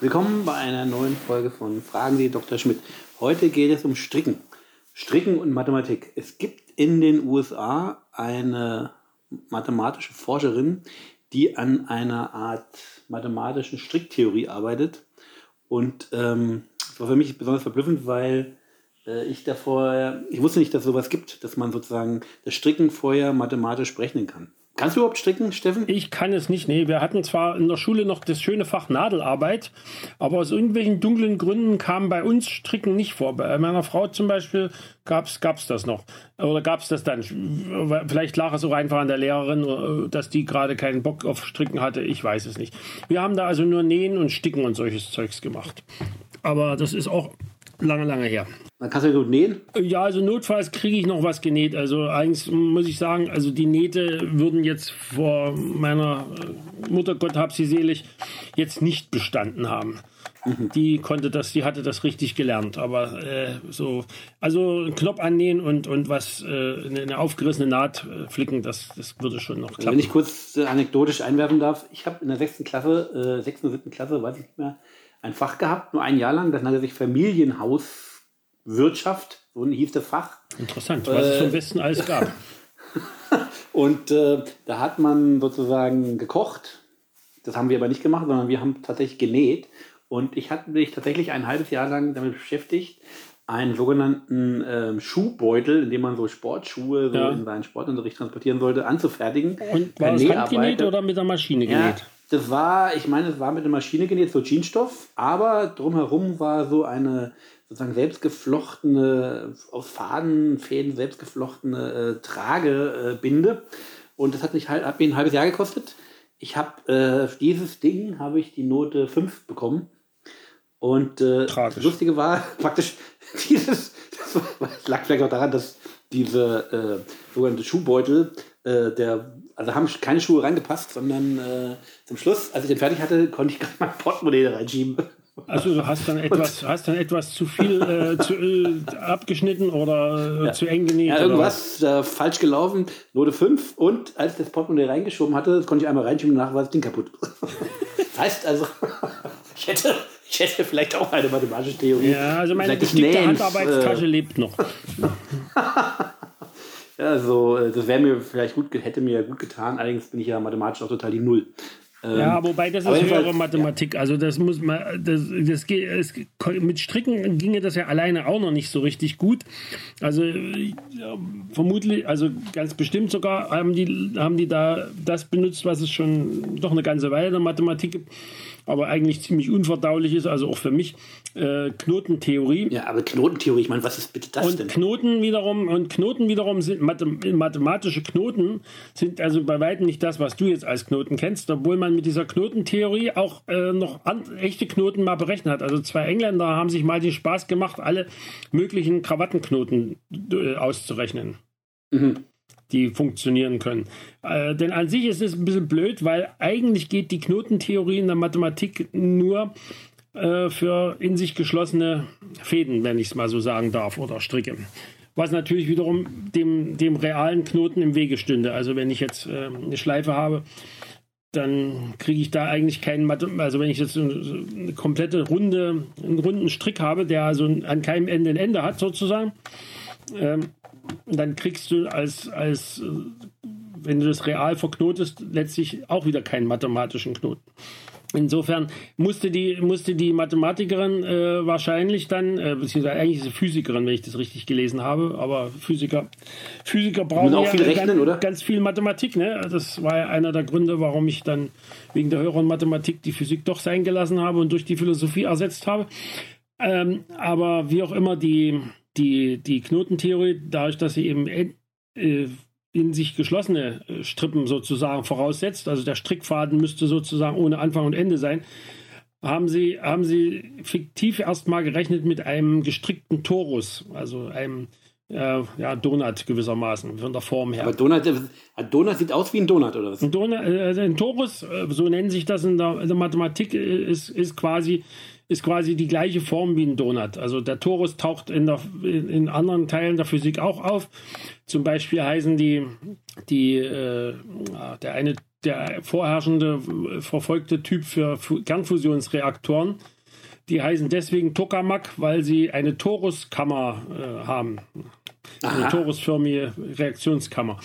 Willkommen bei einer neuen Folge von Fragen Sie Dr. Schmidt. Heute geht es um Stricken. Stricken und Mathematik. Es gibt in den USA eine mathematische Forscherin, die an einer Art mathematischen Stricktheorie arbeitet. Und ähm, das war für mich besonders verblüffend, weil äh, ich davor, ich wusste nicht, dass es sowas gibt, dass man sozusagen das Stricken vorher mathematisch berechnen kann. Kannst du überhaupt stricken, Steffen? Ich kann es nicht. Nee, wir hatten zwar in der Schule noch das schöne Fach Nadelarbeit, aber aus irgendwelchen dunklen Gründen kam bei uns Stricken nicht vor. Bei meiner Frau zum Beispiel gab es das noch. Oder gab es das dann? Vielleicht lag es auch einfach an der Lehrerin, dass die gerade keinen Bock auf Stricken hatte. Ich weiß es nicht. Wir haben da also nur Nähen und Sticken und solches Zeugs gemacht. Aber das ist auch lange, lange her. Man kann es ja gut nähen? Ja, also notfalls kriege ich noch was genäht. Also eigentlich muss ich sagen, also die Nähte würden jetzt vor meiner äh, Mutter, Gott hab sie selig, jetzt nicht bestanden haben. Mhm. Die konnte das, die hatte das richtig gelernt. Aber äh, so, also einen Knopf annähen und, und was, äh, eine aufgerissene Naht äh, flicken, das, das würde schon noch klappen. Wenn ich kurz äh, anekdotisch einwerfen darf, ich habe in der sechsten Klasse, sechsten oder siebten Klasse, weiß ich nicht mehr, ein Fach gehabt, nur ein Jahr lang, das nannte sich Familienhaus Wirtschaft, so hieß das Fach. Interessant, was äh, es vom Westen alles gab. und äh, da hat man sozusagen gekocht. Das haben wir aber nicht gemacht, sondern wir haben tatsächlich genäht. Und ich hatte mich tatsächlich ein halbes Jahr lang damit beschäftigt, einen sogenannten ähm, Schuhbeutel, in dem man so Sportschuhe so ja. in seinen Sportunterricht transportieren sollte, anzufertigen. Und war das handgenäht oder mit der Maschine genäht? Ja, das war, ich meine, es war mit der Maschine genäht, so Jeansstoff, aber drumherum war so eine sozusagen selbstgeflochtene, aus Fadenfäden selbstgeflochtene äh, Tragebinde. Äh, und das hat mich halt, hat mir ein halbes Jahr gekostet. Ich habe äh, dieses Ding habe ich die Note 5 bekommen. Und äh, das Lustige war praktisch dieses, das, das lag vielleicht auch daran, dass diese äh, sogenannte Schuhbeutel, äh, der, also haben keine Schuhe reingepasst, sondern äh, zum Schluss, als ich den fertig hatte, konnte ich gerade mein Portemonnaie reinschieben. Also du hast dann etwas, hast dann etwas zu viel äh, zu, äh, abgeschnitten oder äh, ja. zu eng genäht? Ja, irgendwas äh, falsch gelaufen, Note 5 und als ich das Portemonnaie reingeschoben hatte, konnte ich einmal reinschieben und nachher war das Ding kaputt. das heißt also, ich hätte, ich hätte vielleicht auch eine mathematische Theorie. Ja, also meine bestimmte Handarbeitstasche lebt noch. ja, so, äh, das wäre mir vielleicht gut, hätte mir gut getan, allerdings bin ich ja mathematisch auch total die Null. Ja, ähm, wobei das ist höhere Mathematik. Ja. Also das muss man, das, das geht, es, mit Stricken ginge das ja alleine auch noch nicht so richtig gut. Also ja, vermutlich, also ganz bestimmt sogar haben die, haben die da das benutzt, was es schon doch eine ganze Weile in der Mathematik gibt aber eigentlich ziemlich unverdaulich ist, also auch für mich, äh, Knotentheorie. Ja, aber Knotentheorie, ich meine, was ist bitte das und denn? Knoten wiederum, und Knoten wiederum sind mathematische Knoten, sind also bei weitem nicht das, was du jetzt als Knoten kennst, obwohl man mit dieser Knotentheorie auch äh, noch an, echte Knoten mal berechnet hat. Also zwei Engländer haben sich mal den Spaß gemacht, alle möglichen Krawattenknoten äh, auszurechnen. Mhm die funktionieren können. Äh, denn an sich ist es ein bisschen blöd, weil eigentlich geht die Knotentheorie in der Mathematik nur äh, für in sich geschlossene Fäden, wenn ich es mal so sagen darf, oder Stricke. Was natürlich wiederum dem, dem realen Knoten im Wege stünde. Also wenn ich jetzt äh, eine Schleife habe, dann kriege ich da eigentlich keinen. Also wenn ich jetzt eine, komplette Runde, einen runden Strick habe, der also an keinem Ende ein Ende hat sozusagen, ähm, dann kriegst du als, als äh, wenn du das real verknotest, letztlich auch wieder keinen mathematischen Knoten. Insofern musste die, musste die Mathematikerin äh, wahrscheinlich dann, äh, beziehungsweise eigentlich ist sie Physikerin, wenn ich das richtig gelesen habe, aber Physiker, Physiker brauchen auch viel ja rechnen, ganz, oder? ganz viel Mathematik. Ne? Das war ja einer der Gründe, warum ich dann wegen der höheren Mathematik die Physik doch sein gelassen habe und durch die Philosophie ersetzt habe. Ähm, aber wie auch immer, die, die, die Knotentheorie, dadurch, dass sie eben äh, in sich geschlossene äh, Strippen sozusagen voraussetzt, also der Strickfaden müsste sozusagen ohne Anfang und Ende sein, haben sie, haben sie fiktiv erstmal gerechnet mit einem gestrickten Torus, also einem äh, ja, Donut gewissermaßen, von der Form her. Aber Donut, äh, Donut sieht aus wie ein Donut, oder was? Ein, Donut, äh, ein Torus, so nennen sich das in der, in der Mathematik, ist, ist quasi ist quasi die gleiche Form wie ein Donut. Also der Torus taucht in, der, in anderen Teilen der Physik auch auf. Zum Beispiel heißen die, die äh, der eine der vorherrschende, verfolgte Typ für Kernfusionsreaktoren. Die heißen deswegen Tokamak, weil sie eine Toruskammer äh, haben. Eine torusförmige Reaktionskammer.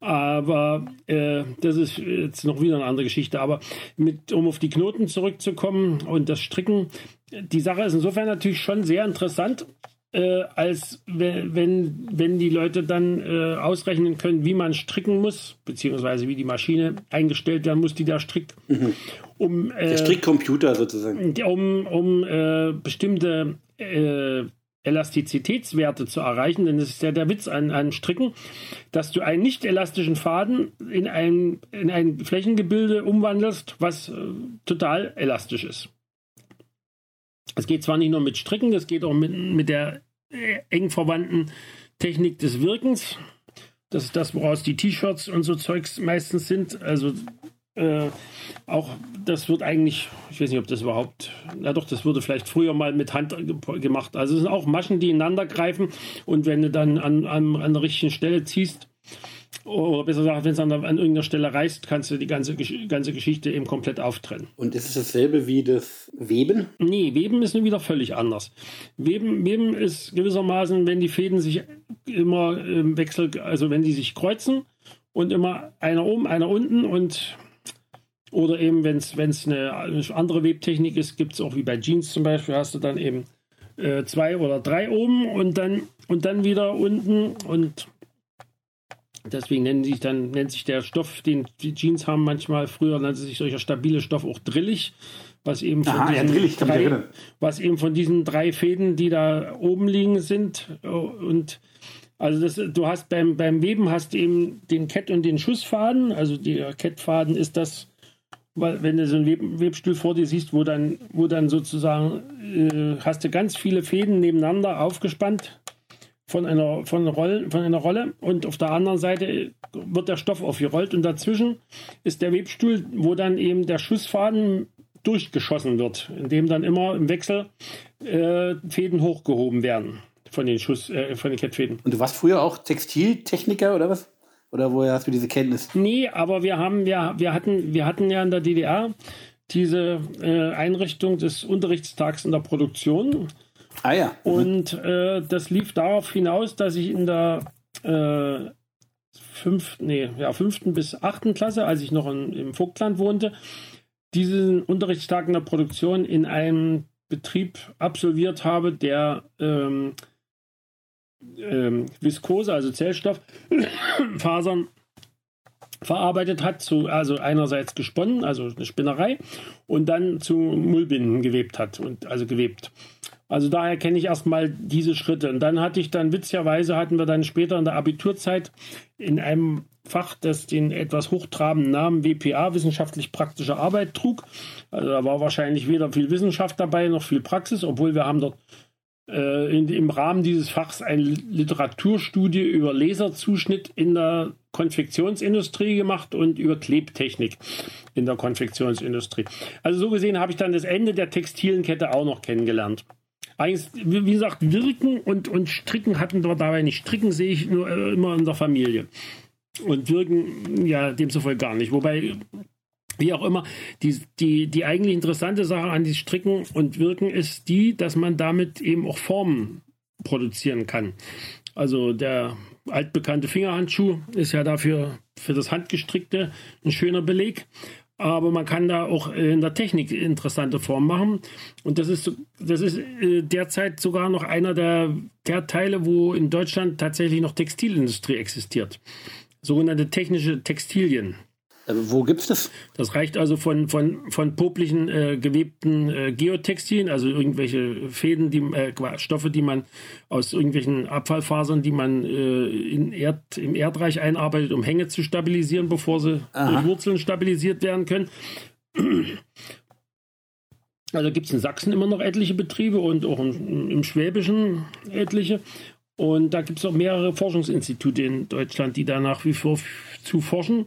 Aber äh, das ist jetzt noch wieder eine andere Geschichte. Aber mit, um auf die Knoten zurückzukommen und das Stricken, die Sache ist insofern natürlich schon sehr interessant, äh, als wenn, wenn die Leute dann äh, ausrechnen können, wie man stricken muss, beziehungsweise wie die Maschine eingestellt werden muss, die da strickt. Mhm. Um, äh, Der Strickcomputer sozusagen. Um, um äh, bestimmte äh, Elastizitätswerte zu erreichen, denn das ist ja der Witz an, an Stricken, dass du einen nicht elastischen Faden in ein, in ein Flächengebilde umwandelst, was äh, total elastisch ist. Es geht zwar nicht nur mit Stricken, das geht auch mit, mit der äh, eng verwandten Technik des Wirkens. Das ist das, woraus die T-Shirts und so Zeugs meistens sind. Also äh, auch das wird eigentlich, ich weiß nicht, ob das überhaupt, na doch, das wurde vielleicht früher mal mit Hand gemacht. Also es sind auch Maschen, die ineinander greifen und wenn du dann an, an, an der richtigen Stelle ziehst, oder besser gesagt, wenn es an, an, irgendeiner Stelle reißt, kannst du die ganze, ganze Geschichte eben komplett auftrennen. Und ist es dasselbe wie das Weben? Nee, Weben ist nun wieder völlig anders. Weben, Weben ist gewissermaßen, wenn die Fäden sich immer im Wechsel, also wenn die sich kreuzen und immer einer oben, einer unten und oder eben, wenn es eine andere Webtechnik ist, gibt es auch wie bei Jeans zum Beispiel, hast du dann eben äh, zwei oder drei oben und dann, und dann wieder unten und deswegen nennen sich dann, nennt sich der Stoff, den die Jeans haben manchmal, früher nannte sich solcher stabile Stoff auch drillig, was eben von Aha, diesen ja, drillig, drei, was eben von diesen drei Fäden, die da oben liegen sind und also das, du hast beim, beim Weben hast eben den Kett- und den Schussfaden. Also der Kettfaden ist das, weil wenn du so einen Web Webstuhl vor dir siehst, wo dann, wo dann sozusagen äh, hast du ganz viele Fäden nebeneinander aufgespannt von einer, von, Rolle, von einer Rolle und auf der anderen Seite wird der Stoff aufgerollt und dazwischen ist der Webstuhl, wo dann eben der Schussfaden durchgeschossen wird, indem dann immer im Wechsel äh, Fäden hochgehoben werden von den Schuss, äh, von den Kettfäden. Und du warst früher auch Textiltechniker oder was? Oder woher hast du diese Kenntnis? Nee, aber wir haben, wir, wir hatten, wir hatten ja in der DDR diese äh, Einrichtung des Unterrichtstags in der Produktion. Ah ja. Mhm. Und äh, das lief darauf hinaus, dass ich in der äh, fünf, nee, ja, fünften bis achten Klasse, als ich noch in, im Vogtland wohnte, diesen Unterrichtstag in der Produktion in einem Betrieb absolviert habe, der ähm, ähm, Viskose, also Zellstofffasern verarbeitet hat, zu, also einerseits gesponnen, also eine Spinnerei, und dann zu Mullbinden gewebt hat und also gewebt. Also daher kenne ich erstmal diese Schritte. Und dann hatte ich dann, witzigerweise hatten wir dann später in der Abiturzeit in einem Fach, das den etwas hochtrabenden Namen WPA, wissenschaftlich praktische Arbeit, trug. Also da war wahrscheinlich weder viel Wissenschaft dabei noch viel Praxis, obwohl wir haben dort in, im Rahmen dieses Fachs eine Literaturstudie über Laserzuschnitt in der Konfektionsindustrie gemacht und über Klebtechnik in der Konfektionsindustrie. Also so gesehen habe ich dann das Ende der textilen Kette auch noch kennengelernt. Eigentlich, wie gesagt, Wirken und, und Stricken hatten wir dabei nicht. Stricken sehe ich nur äh, immer in der Familie. Und Wirken, ja, demzufolge gar nicht. Wobei wie auch immer, die, die, die eigentlich interessante Sache an die Stricken und Wirken ist die, dass man damit eben auch Formen produzieren kann. Also der altbekannte Fingerhandschuh ist ja dafür für das Handgestrickte ein schöner Beleg. Aber man kann da auch in der Technik interessante Formen machen. Und das ist, das ist äh, derzeit sogar noch einer der, der Teile, wo in Deutschland tatsächlich noch Textilindustrie existiert. Sogenannte technische Textilien. Also wo gibt es das? Das reicht also von, von, von poplichen äh, gewebten äh, Geotextilien, also irgendwelche Fäden, die, äh, Stoffe, die man aus irgendwelchen Abfallfasern, die man äh, in Erd, im Erdreich einarbeitet, um Hänge zu stabilisieren, bevor sie Aha. durch Wurzeln stabilisiert werden können. Also gibt es in Sachsen immer noch etliche Betriebe und auch im, im Schwäbischen etliche. Und da gibt es auch mehrere Forschungsinstitute in Deutschland, die da nach wie vor zu forschen.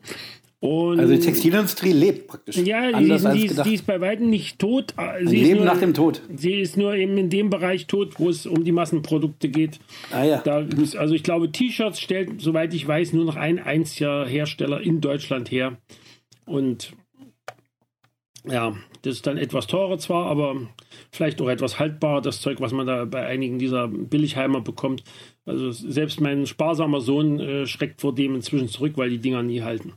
Und also die Textilindustrie lebt praktisch. Ja, die, ist, die, ist, die, ist, bei weitem nicht tot. Sie Leben nur, nach dem Tod. Sie ist nur eben in dem Bereich tot, wo es um die Massenprodukte geht. Ah ja. Da also ich glaube, T-Shirts stellt, soweit ich weiß, nur noch ein einziger Hersteller in Deutschland her. Und ja, das ist dann etwas teurer zwar, aber vielleicht auch etwas haltbarer, das Zeug, was man da bei einigen dieser Billigheimer bekommt. Also selbst mein sparsamer Sohn äh, schreckt vor dem inzwischen zurück, weil die Dinger nie halten.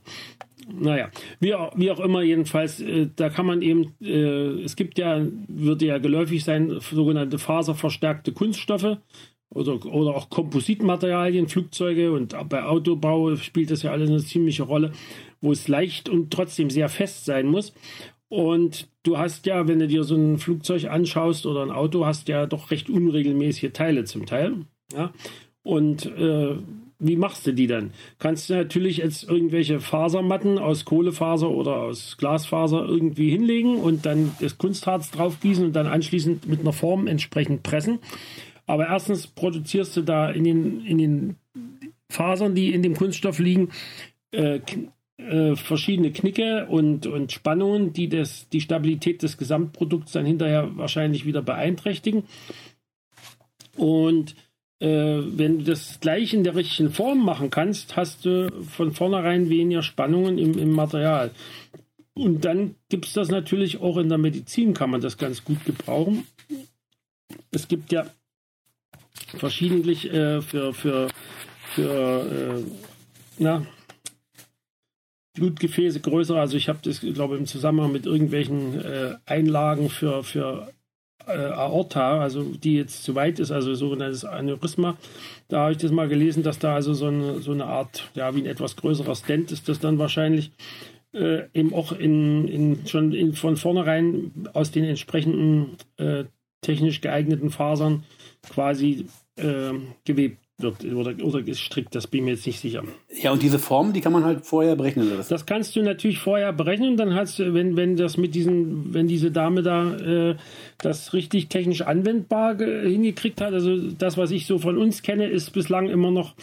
Naja, wie, wie auch immer, jedenfalls, äh, da kann man eben, äh, es gibt ja, würde ja geläufig sein, sogenannte faserverstärkte Kunststoffe oder, oder auch Kompositmaterialien, Flugzeuge und bei Autobau spielt das ja alles eine ziemliche Rolle, wo es leicht und trotzdem sehr fest sein muss. Und du hast ja, wenn du dir so ein Flugzeug anschaust oder ein Auto, hast ja doch recht unregelmäßige Teile zum Teil. Ja? Und äh, wie machst du die dann? Kannst du natürlich jetzt irgendwelche Fasermatten aus Kohlefaser oder aus Glasfaser irgendwie hinlegen und dann das Kunstharz draufgießen und dann anschließend mit einer Form entsprechend pressen. Aber erstens produzierst du da in den, in den Fasern, die in dem Kunststoff liegen, äh, äh, verschiedene Knicke und, und Spannungen, die das, die Stabilität des Gesamtprodukts dann hinterher wahrscheinlich wieder beeinträchtigen. Und wenn du das gleich in der richtigen Form machen kannst, hast du von vornherein weniger Spannungen im, im Material. Und dann gibt es das natürlich auch in der Medizin, kann man das ganz gut gebrauchen. Es gibt ja verschiedentlich äh, für, für, für äh, na, Blutgefäße größer. Also ich habe das, glaube ich, im Zusammenhang mit irgendwelchen äh, Einlagen für, für äh, Aorta, also die jetzt zu weit ist, also sogenanntes Aneurysma. Da habe ich das mal gelesen, dass da also so eine, so eine Art, ja, wie ein etwas größerer Stent ist das dann wahrscheinlich äh, eben auch in, in schon in, von vornherein aus den entsprechenden äh, technisch geeigneten Fasern quasi äh, gewebt wird oder, oder gestrickt, das bin ich mir jetzt nicht sicher. Ja, und diese Form, die kann man halt vorher berechnen. Oder? Das kannst du natürlich vorher berechnen, dann hast du, wenn, wenn das mit diesen, wenn diese Dame da äh, das richtig technisch anwendbar hingekriegt hat, also das, was ich so von uns kenne, ist bislang immer noch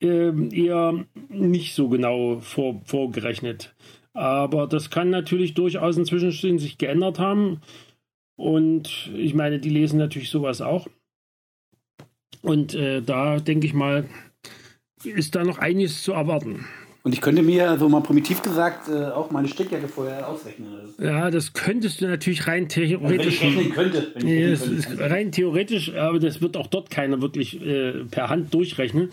äh, eher nicht so genau vor, vorgerechnet. Aber das kann natürlich durchaus inzwischen sich geändert haben. Und ich meine, die lesen natürlich sowas auch. Und äh, da denke ich mal, ist da noch einiges zu erwarten. Und ich könnte mir, so mal primitiv gesagt, äh, auch meine Strickjacke vorher ausrechnen. Ja, das könntest du natürlich rein theoretisch. Also wenn ich könnte. Wenn nee, das ist rein theoretisch, aber das wird auch dort keiner wirklich äh, per Hand durchrechnen.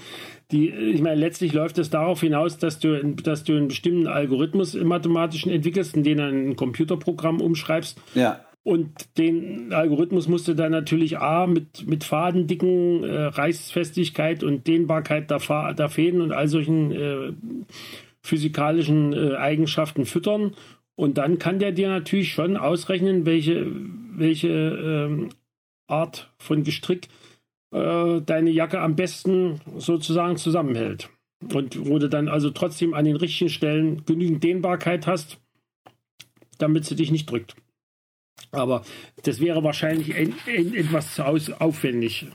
Die, ich meine, letztlich läuft es darauf hinaus, dass du, dass du einen bestimmten Algorithmus im Mathematischen entwickelst, in den du ein Computerprogramm umschreibst. Ja. Und den Algorithmus musste dann natürlich A mit, mit Fadendicken, äh, Reißfestigkeit und Dehnbarkeit der, Fa der Fäden und all solchen äh, physikalischen äh, Eigenschaften füttern. Und dann kann der dir natürlich schon ausrechnen, welche, welche ähm, Art von Gestrick äh, deine Jacke am besten sozusagen zusammenhält. Und wo du dann also trotzdem an den richtigen Stellen genügend Dehnbarkeit hast, damit sie dich nicht drückt. Aber das wäre wahrscheinlich ein, ein, etwas aus, aufwendig.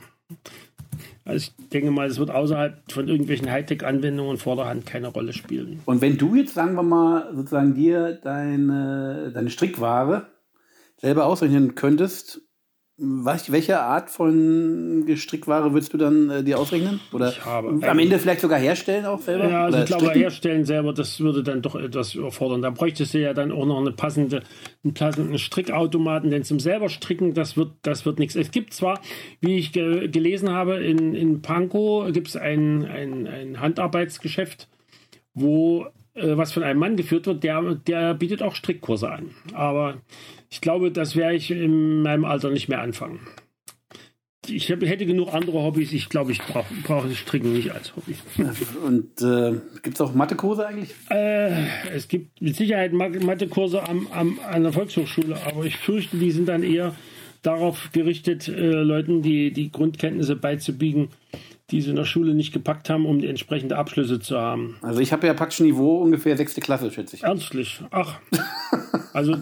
Also ich denke mal, es wird außerhalb von irgendwelchen Hightech-Anwendungen vorderhand keine Rolle spielen. Und wenn du jetzt, sagen wir mal, sozusagen dir deine, deine Strickware selber ausrechnen könntest, welche Art von Gestrickware würdest du dann äh, dir ausrechnen? Oder am Ende vielleicht sogar herstellen auch selber? Ja, also ich glaube, stricken? herstellen selber, das würde dann doch etwas überfordern. Da bräuchtest du ja dann auch noch eine passende, einen passenden Strickautomaten, denn zum selber stricken, das wird, das wird nichts. Es gibt zwar, wie ich ge gelesen habe, in, in Pankow gibt es ein, ein, ein Handarbeitsgeschäft, wo was von einem Mann geführt wird, der, der bietet auch Strickkurse an. Aber ich glaube, das werde ich in meinem Alter nicht mehr anfangen. Ich hab, hätte genug andere Hobbys. Ich glaube, ich brauche brauch Stricken nicht als Hobby. Und äh, gibt es auch Mathekurse eigentlich? Äh, es gibt mit Sicherheit Mathekurse am, am, an der Volkshochschule, aber ich fürchte, die sind dann eher darauf gerichtet, äh, Leuten die, die Grundkenntnisse beizubiegen, die sie in der Schule nicht gepackt haben, um die entsprechende Abschlüsse zu haben. Also ich habe ja praktisch Niveau ungefähr sechste Klasse, schätze ich. Ernstlich? Ach. also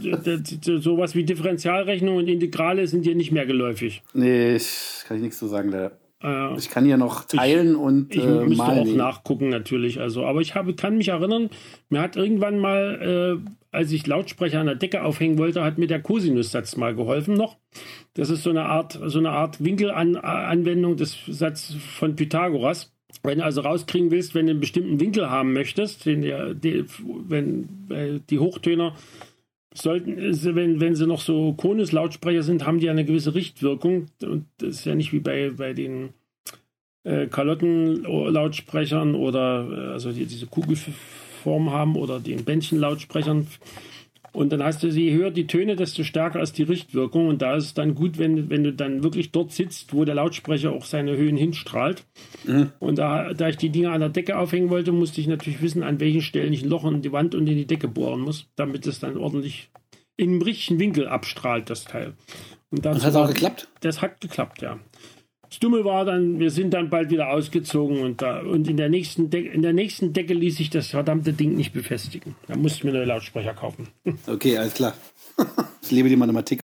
sowas wie Differentialrechnung und Integrale sind dir nicht mehr geläufig. Nee, ich, kann ich nichts zu sagen, leider. Äh, ich kann ja noch teilen ich, und ich äh, müsste auch nachgucken natürlich. Also, aber ich habe, kann mich erinnern, mir hat irgendwann mal, äh, als ich Lautsprecher an der Decke aufhängen wollte, hat mir der Cosinussatz mal geholfen noch. Das ist so eine Art, so eine Art Winkelanwendung des Satzes von Pythagoras. Wenn du also rauskriegen willst, wenn du einen bestimmten Winkel haben möchtest, den die, wenn äh, die Hochtöner sollten, wenn, wenn sie noch so Konus-Lautsprecher sind, haben die eine gewisse Richtwirkung. Und das ist ja nicht wie bei, bei den äh, Kalottenlautsprechern oder äh, also die diese Kugelform haben oder den Bändchenlautsprechern. Und dann hast du, je höher die Töne, desto stärker ist die Richtwirkung. Und da ist es dann gut, wenn, wenn du dann wirklich dort sitzt, wo der Lautsprecher auch seine Höhen hinstrahlt. Mhm. Und da, da ich die Dinger an der Decke aufhängen wollte, musste ich natürlich wissen, an welchen Stellen ich ein Loch in die Wand und in die Decke bohren muss, damit es dann ordentlich in einem richtigen Winkel abstrahlt, das Teil. Und das hat auch geklappt? Das hat geklappt, ja. Das Dumme war dann, wir sind dann bald wieder ausgezogen und, da, und in, der nächsten in der nächsten Decke ließ sich das verdammte Ding nicht befestigen. Da mussten wir neue Lautsprecher kaufen. Okay, alles klar. Ich lebe die Mathematik.